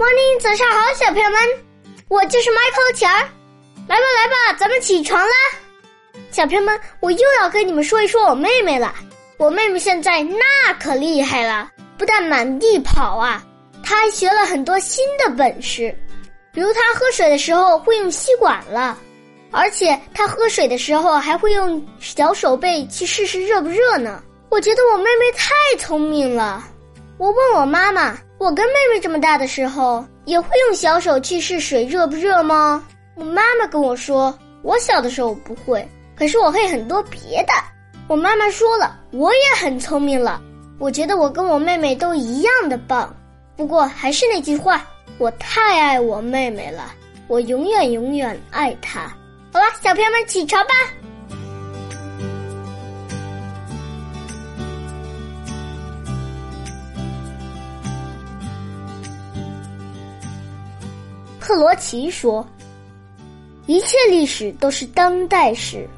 Morning，早上好，小朋友们，我就是 Michael 钱儿。来吧，来吧，咱们起床啦！小朋友们，我又要跟你们说一说我妹妹了。我妹妹现在那可厉害了，不但满地跑啊，她还学了很多新的本事。比如她喝水的时候会用吸管了，而且她喝水的时候还会用小手背去试试热不热呢。我觉得我妹妹太聪明了。我问我妈妈。我跟妹妹这么大的时候，也会用小手去试水热不热吗？我妈妈跟我说，我小的时候不会，可是我会很多别的。我妈妈说了，我也很聪明了。我觉得我跟我妹妹都一样的棒。不过还是那句话，我太爱我妹妹了，我永远永远爱她。好了，小朋友们起床吧。克罗奇说：“一切历史都是当代史。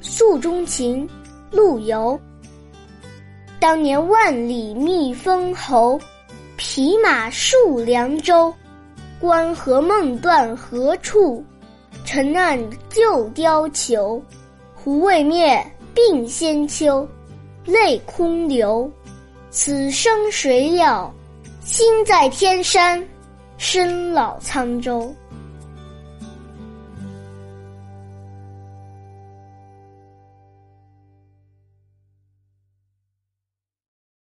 诉衷情，陆游。当年万里觅封侯，匹马戍凉州。关河梦断何处？尘岸旧貂裘。”胡未灭，鬓先秋，泪空流。此生谁料，心在天山，身老沧州。